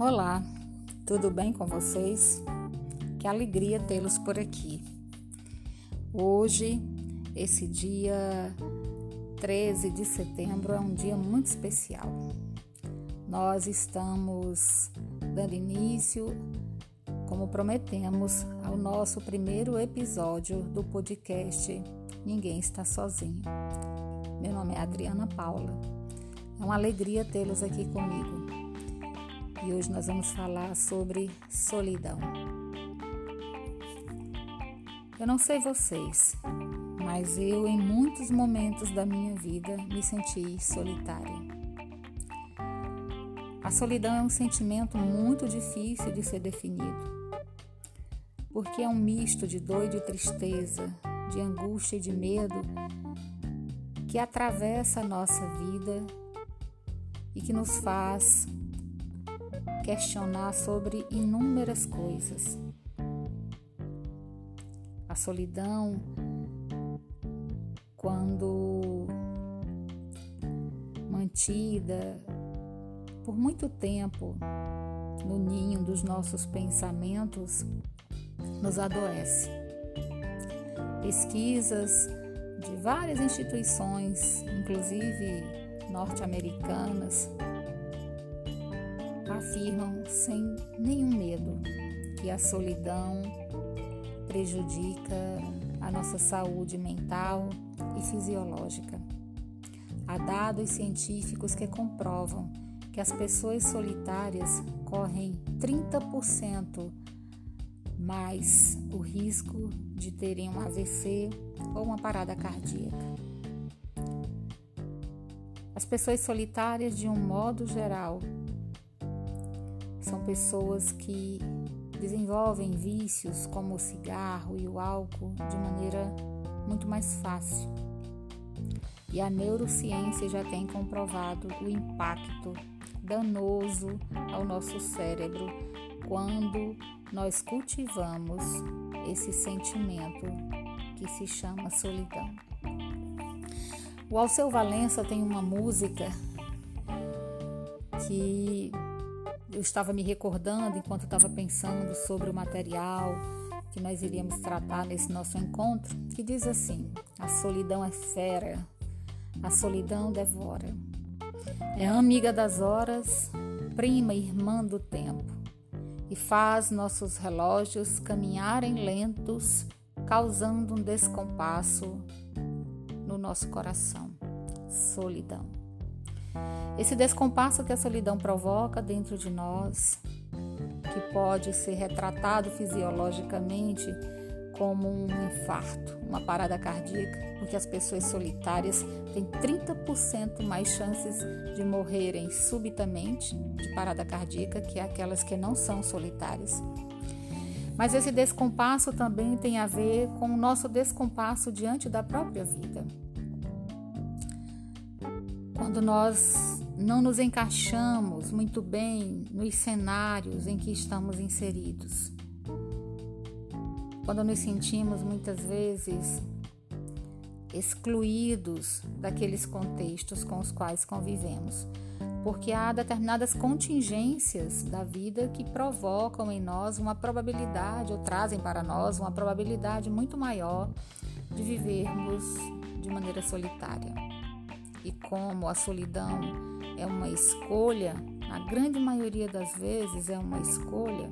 Olá, tudo bem com vocês? Que alegria tê-los por aqui. Hoje, esse dia 13 de setembro, é um dia muito especial. Nós estamos dando início, como prometemos, ao nosso primeiro episódio do podcast Ninguém Está Sozinho. Meu nome é Adriana Paula. É uma alegria tê-los aqui comigo hoje nós vamos falar sobre solidão. Eu não sei vocês, mas eu em muitos momentos da minha vida me senti solitária. A solidão é um sentimento muito difícil de ser definido, porque é um misto de dor e de tristeza, de angústia e de medo que atravessa a nossa vida e que nos faz questionar sobre inúmeras coisas. A solidão, quando mantida por muito tempo no ninho dos nossos pensamentos, nos adoece. Pesquisas de várias instituições, inclusive norte-americanas, afirmam sem nenhum medo que a solidão prejudica a nossa saúde mental e fisiológica. Há dados científicos que comprovam que as pessoas solitárias correm 30% mais o risco de terem um AVC ou uma parada cardíaca. As pessoas solitárias, de um modo geral, são pessoas que desenvolvem vícios como o cigarro e o álcool de maneira muito mais fácil. E a neurociência já tem comprovado o impacto danoso ao nosso cérebro quando nós cultivamos esse sentimento que se chama solidão. O Alceu Valença tem uma música que eu estava me recordando enquanto estava pensando sobre o material que nós iríamos tratar nesse nosso encontro, que diz assim: a solidão é fera, a solidão devora. É amiga das horas, prima irmã do tempo, e faz nossos relógios caminharem lentos, causando um descompasso no nosso coração. Solidão. Esse descompasso que a solidão provoca dentro de nós, que pode ser retratado fisiologicamente como um infarto, uma parada cardíaca, porque as pessoas solitárias têm 30% mais chances de morrerem subitamente de parada cardíaca que aquelas que não são solitárias. Mas esse descompasso também tem a ver com o nosso descompasso diante da própria vida. Quando nós não nos encaixamos muito bem nos cenários em que estamos inseridos. Quando nos sentimos muitas vezes excluídos daqueles contextos com os quais convivemos, porque há determinadas contingências da vida que provocam em nós uma probabilidade ou trazem para nós uma probabilidade muito maior de vivermos de maneira solitária. E como a solidão é uma escolha, na grande maioria das vezes é uma escolha,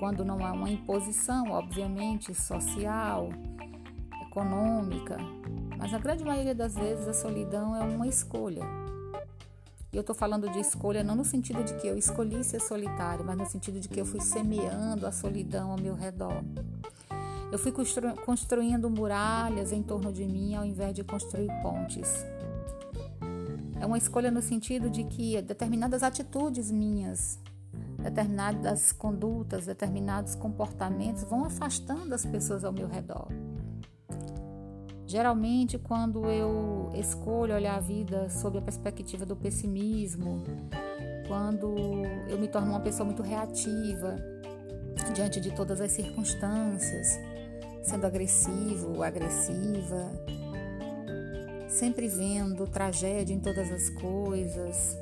quando não há uma imposição, obviamente, social, econômica, mas na grande maioria das vezes a solidão é uma escolha. E eu estou falando de escolha não no sentido de que eu escolhi ser solitário, mas no sentido de que eu fui semeando a solidão ao meu redor. Eu fui constru construindo muralhas em torno de mim ao invés de construir pontes. É uma escolha no sentido de que determinadas atitudes minhas, determinadas condutas, determinados comportamentos vão afastando as pessoas ao meu redor. Geralmente, quando eu escolho olhar a vida sob a perspectiva do pessimismo, quando eu me torno uma pessoa muito reativa diante de todas as circunstâncias, sendo agressivo agressiva, sempre vendo tragédia em todas as coisas,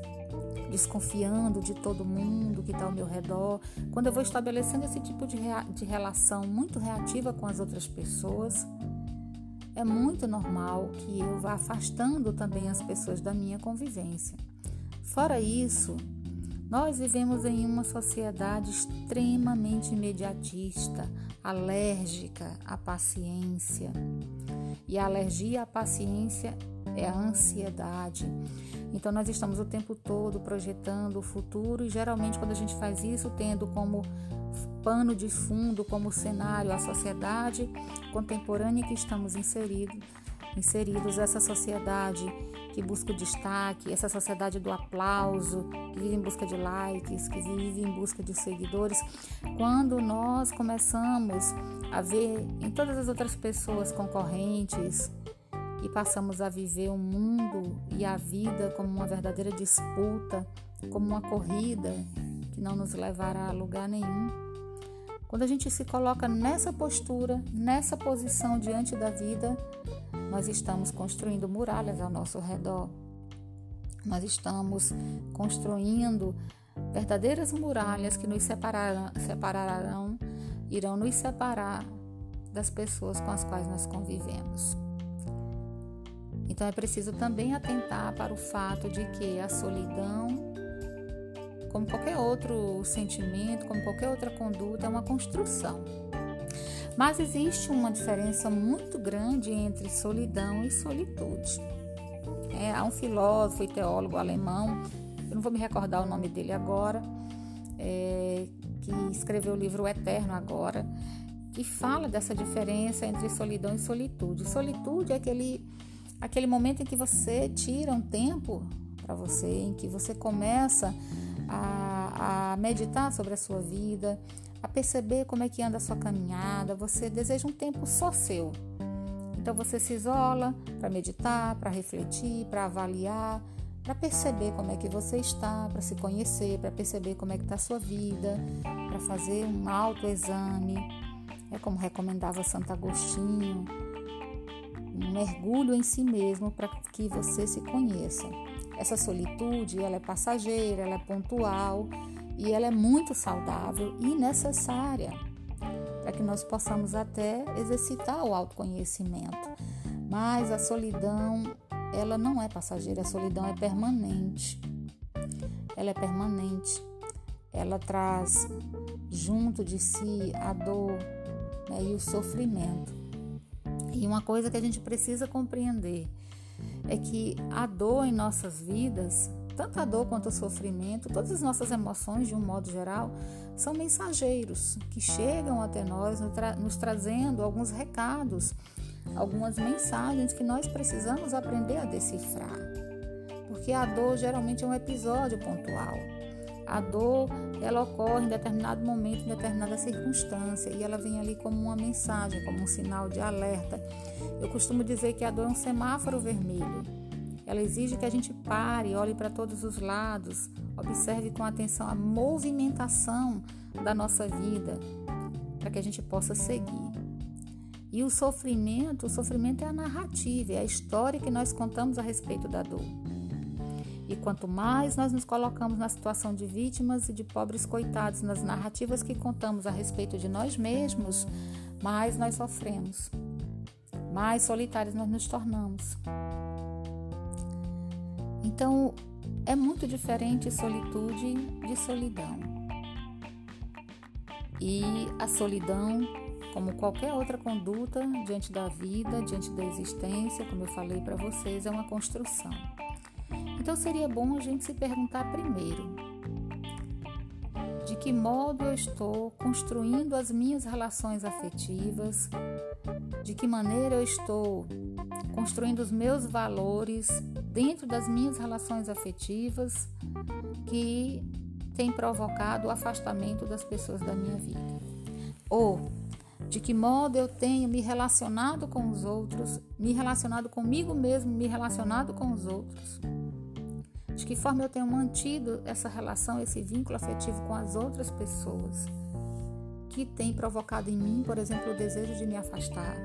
desconfiando de todo mundo que está ao meu redor, quando eu vou estabelecendo esse tipo de, de relação muito reativa com as outras pessoas, é muito normal que eu vá afastando também as pessoas da minha convivência. Fora isso, nós vivemos em uma sociedade extremamente imediatista, alérgica à paciência. E a alergia à paciência é a ansiedade. Então nós estamos o tempo todo projetando o futuro e geralmente quando a gente faz isso, tendo como pano de fundo, como cenário a sociedade contemporânea que estamos inseridos, inseridos essa sociedade que busca o destaque, essa sociedade do aplauso, que vive em busca de likes, que vive em busca de seguidores. Quando nós começamos a ver em todas as outras pessoas concorrentes e passamos a viver o mundo e a vida como uma verdadeira disputa, como uma corrida que não nos levará a lugar nenhum. Quando a gente se coloca nessa postura, nessa posição diante da vida, nós estamos construindo muralhas ao nosso redor. Nós estamos construindo verdadeiras muralhas que nos separarão, separarão, irão nos separar das pessoas com as quais nós convivemos. Então é preciso também atentar para o fato de que a solidão, como qualquer outro sentimento, como qualquer outra conduta, é uma construção. Mas existe uma diferença muito grande entre solidão e solitude. É, há um filósofo e teólogo alemão, eu não vou me recordar o nome dele agora, é, que escreveu o livro o Eterno agora, que fala dessa diferença entre solidão e solitude. Solitude é aquele aquele momento em que você tira um tempo para você, em que você começa a, a, meditar sobre a sua vida, a perceber como é que anda a sua caminhada, você deseja um tempo só seu. Então você se isola para meditar, para refletir, para avaliar, para perceber como é que você está, para se conhecer, para perceber como é que está a sua vida, para fazer um autoexame. É como recomendava Santo Agostinho, um mergulho em si mesmo para que você se conheça. Essa solitude, ela é passageira, ela é pontual e ela é muito saudável e necessária para que nós possamos até exercitar o autoconhecimento. Mas a solidão, ela não é passageira, a solidão é permanente. Ela é permanente. Ela traz junto de si a dor né, e o sofrimento. E uma coisa que a gente precisa compreender é que a dor em nossas vidas, tanto a dor quanto o sofrimento, todas as nossas emoções, de um modo geral, são mensageiros que chegam até nós, nos trazendo alguns recados, algumas mensagens que nós precisamos aprender a decifrar. Porque a dor geralmente é um episódio pontual. A dor, ela ocorre em determinado momento, em determinada circunstância, e ela vem ali como uma mensagem, como um sinal de alerta. Eu costumo dizer que a dor é um semáforo vermelho. Ela exige que a gente pare, olhe para todos os lados, observe com atenção a movimentação da nossa vida, para que a gente possa seguir. E o sofrimento, o sofrimento é a narrativa, é a história que nós contamos a respeito da dor. E quanto mais nós nos colocamos na situação de vítimas e de pobres coitados nas narrativas que contamos a respeito de nós mesmos, mais nós sofremos, mais solitários nós nos tornamos. Então, é muito diferente solitude de solidão. E a solidão, como qualquer outra conduta diante da vida, diante da existência, como eu falei para vocês, é uma construção. Então seria bom a gente se perguntar primeiro: de que modo eu estou construindo as minhas relações afetivas? De que maneira eu estou construindo os meus valores dentro das minhas relações afetivas que tem provocado o afastamento das pessoas da minha vida? Ou de que modo eu tenho me relacionado com os outros, me relacionado comigo mesmo, me relacionado com os outros? de que forma eu tenho mantido essa relação, esse vínculo afetivo com as outras pessoas, que tem provocado em mim, por exemplo, o desejo de me afastar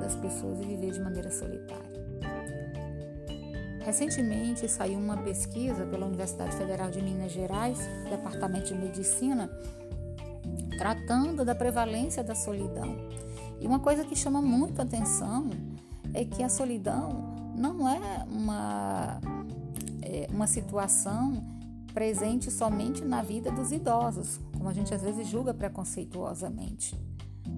das pessoas e viver de maneira solitária. Recentemente saiu uma pesquisa pela Universidade Federal de Minas Gerais, Departamento de Medicina, tratando da prevalência da solidão. E uma coisa que chama muito atenção é que a solidão não é uma, é uma situação presente somente na vida dos idosos, como a gente às vezes julga preconceituosamente.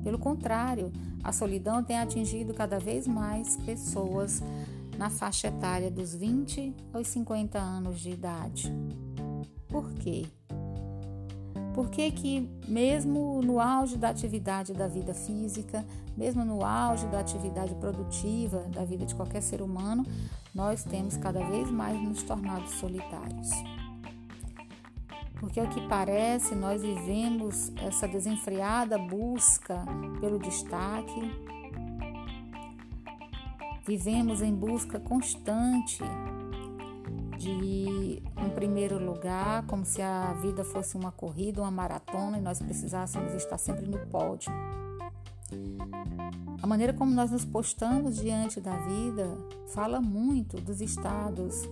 Pelo contrário, a solidão tem atingido cada vez mais pessoas na faixa etária dos 20 aos 50 anos de idade. Por quê? Porque que mesmo no auge da atividade da vida física, mesmo no auge da atividade produtiva da vida de qualquer ser humano, nós temos cada vez mais nos tornado solitários. Porque, ao que parece, nós vivemos essa desenfreada busca pelo destaque, vivemos em busca constante de um primeiro lugar, como se a vida fosse uma corrida, uma maratona e nós precisássemos estar sempre no pódio. A maneira como nós nos postamos diante da vida fala muito dos estados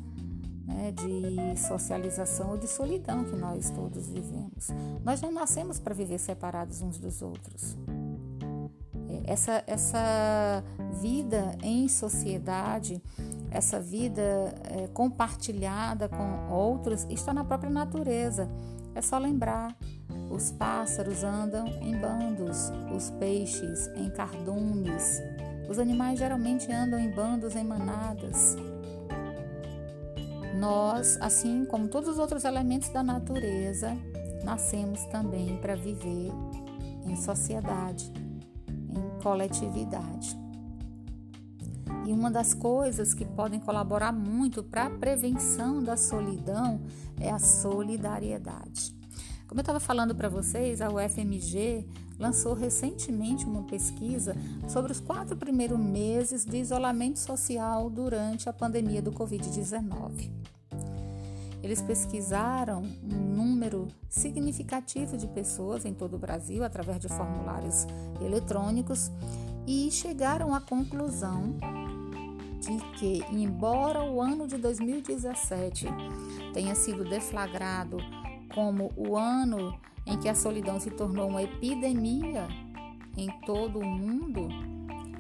né, de socialização ou de solidão que nós todos vivemos. Nós não nascemos para viver separados uns dos outros. Essa, essa vida em sociedade, essa vida é, compartilhada com outros, está na própria natureza. É só lembrar: os pássaros andam em bandos, os peixes em cardumes, os animais geralmente andam em bandos, em manadas. Nós, assim como todos os outros elementos da natureza, nascemos também para viver em sociedade, coletividade. E uma das coisas que podem colaborar muito para a prevenção da solidão é a solidariedade. Como eu estava falando para vocês, a UFMG lançou recentemente uma pesquisa sobre os quatro primeiros meses de isolamento social durante a pandemia do Covid-19. Eles pesquisaram um número significativo de pessoas em todo o Brasil através de formulários eletrônicos e chegaram à conclusão de que, embora o ano de 2017 tenha sido deflagrado como o ano em que a solidão se tornou uma epidemia em todo o mundo,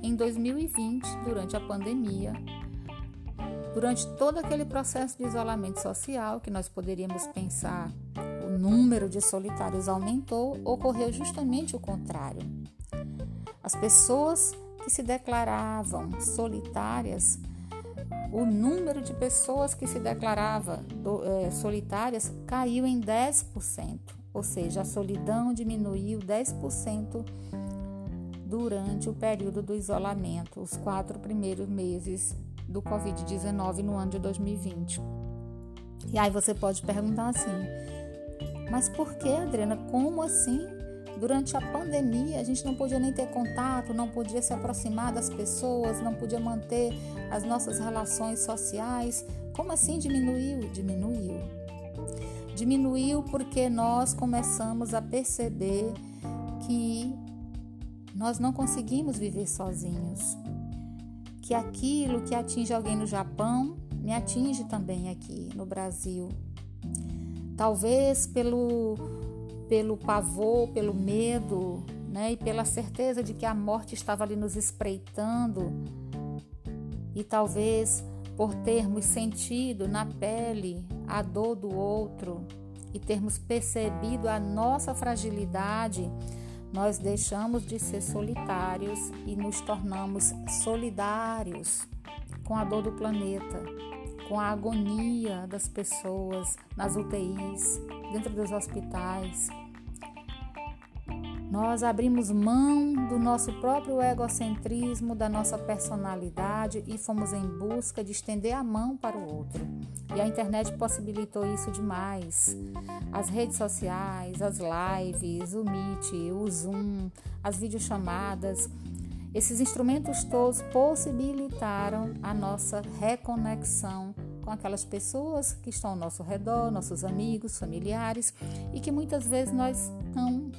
em 2020, durante a pandemia, durante todo aquele processo de isolamento social, que nós poderíamos pensar o número de solitários aumentou, ocorreu justamente o contrário. As pessoas que se declaravam solitárias, o número de pessoas que se declarava é, solitárias caiu em 10% ou seja, a solidão diminuiu 10% durante o período do isolamento, os quatro primeiros meses do Covid-19 no ano de 2020. E aí você pode perguntar assim: mas por que, Adriana? Como assim? Durante a pandemia, a gente não podia nem ter contato, não podia se aproximar das pessoas, não podia manter as nossas relações sociais. Como assim diminuiu? Diminuiu. Diminuiu porque nós começamos a perceber que nós não conseguimos viver sozinhos. Que aquilo que atinge alguém no Japão me atinge também aqui no Brasil. Talvez pelo, pelo pavor, pelo medo, né, e pela certeza de que a morte estava ali nos espreitando, e talvez por termos sentido na pele a dor do outro e termos percebido a nossa fragilidade, nós deixamos de ser solitários e nos tornamos solidários com a dor do planeta, com a agonia das pessoas nas UTIs, dentro dos hospitais, nós abrimos mão do nosso próprio egocentrismo, da nossa personalidade e fomos em busca de estender a mão para o outro. E a internet possibilitou isso demais. As redes sociais, as lives, o Meet, o Zoom, as videochamadas, esses instrumentos todos possibilitaram a nossa reconexão com aquelas pessoas que estão ao nosso redor, nossos amigos, familiares, e que muitas vezes nós não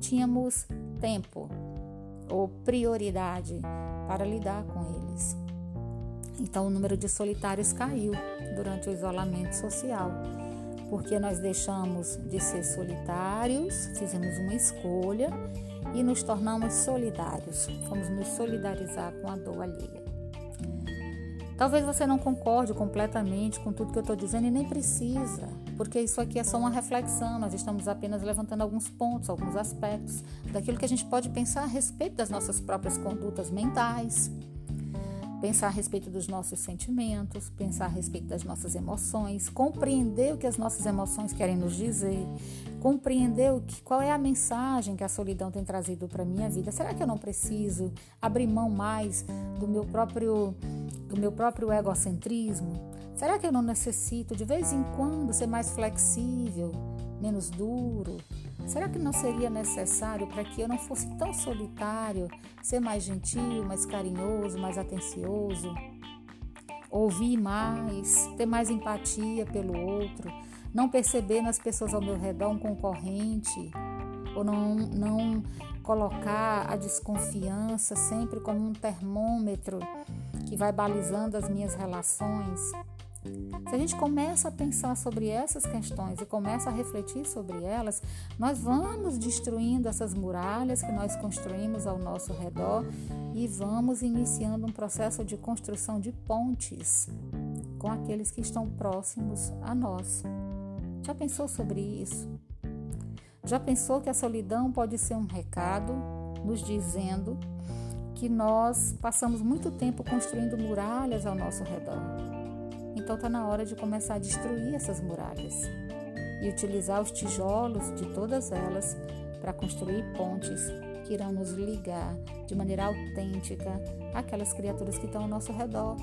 tínhamos tempo ou prioridade para lidar com eles. Então o número de solitários caiu durante o isolamento social, porque nós deixamos de ser solitários, fizemos uma escolha e nos tornamos solidários. Fomos nos solidarizar com a dor alheia. Talvez você não concorde completamente com tudo que eu estou dizendo e nem precisa, porque isso aqui é só uma reflexão. Nós estamos apenas levantando alguns pontos, alguns aspectos daquilo que a gente pode pensar a respeito das nossas próprias condutas mentais pensar a respeito dos nossos sentimentos, pensar a respeito das nossas emoções, compreender o que as nossas emoções querem nos dizer, compreender o que, qual é a mensagem que a solidão tem trazido para minha vida. Será que eu não preciso abrir mão mais do meu próprio do meu próprio egocentrismo? Será que eu não necessito de vez em quando ser mais flexível, menos duro? Será que não seria necessário para que eu não fosse tão solitário, ser mais gentil, mais carinhoso, mais atencioso? Ouvir mais, ter mais empatia pelo outro, não perceber nas pessoas ao meu redor um concorrente, ou não, não colocar a desconfiança sempre como um termômetro que vai balizando as minhas relações. Se a gente começa a pensar sobre essas questões e começa a refletir sobre elas, nós vamos destruindo essas muralhas que nós construímos ao nosso redor e vamos iniciando um processo de construção de pontes com aqueles que estão próximos a nós. Já pensou sobre isso? Já pensou que a solidão pode ser um recado nos dizendo que nós passamos muito tempo construindo muralhas ao nosso redor? Então está na hora de começar a destruir essas muralhas e utilizar os tijolos de todas elas para construir pontes que irão nos ligar de maneira autêntica àquelas criaturas que estão ao nosso redor,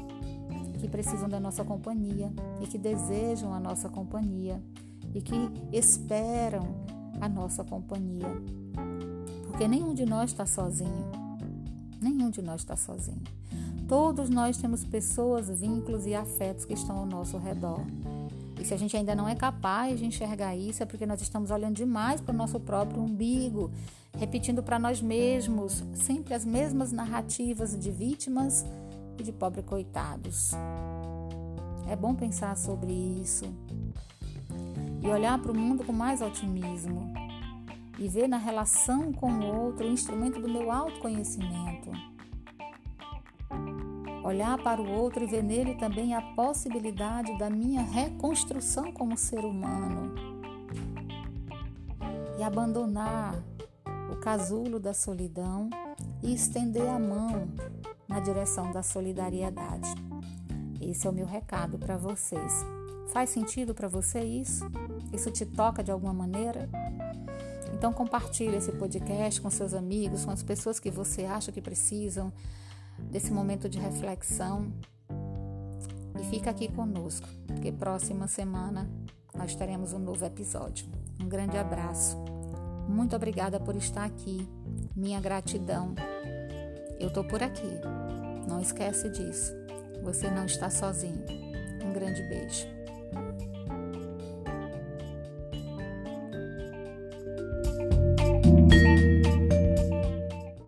que precisam da nossa companhia e que desejam a nossa companhia e que esperam a nossa companhia. Porque nenhum de nós está sozinho. Nenhum de nós está sozinho. Todos nós temos pessoas, vínculos e afetos que estão ao nosso redor. E se a gente ainda não é capaz de enxergar isso, é porque nós estamos olhando demais para o nosso próprio umbigo, repetindo para nós mesmos sempre as mesmas narrativas de vítimas e de pobres coitados. É bom pensar sobre isso e olhar para o mundo com mais otimismo e ver na relação com o outro o instrumento do meu autoconhecimento olhar para o outro e ver nele também a possibilidade da minha reconstrução como ser humano e abandonar o casulo da solidão e estender a mão na direção da solidariedade. Esse é o meu recado para vocês. Faz sentido para você isso? Isso te toca de alguma maneira? Então compartilhe esse podcast com seus amigos, com as pessoas que você acha que precisam desse momento de reflexão e fica aqui conosco, porque próxima semana nós teremos um novo episódio. Um grande abraço. Muito obrigada por estar aqui. Minha gratidão. Eu tô por aqui. Não esquece disso. Você não está sozinho. Um grande beijo.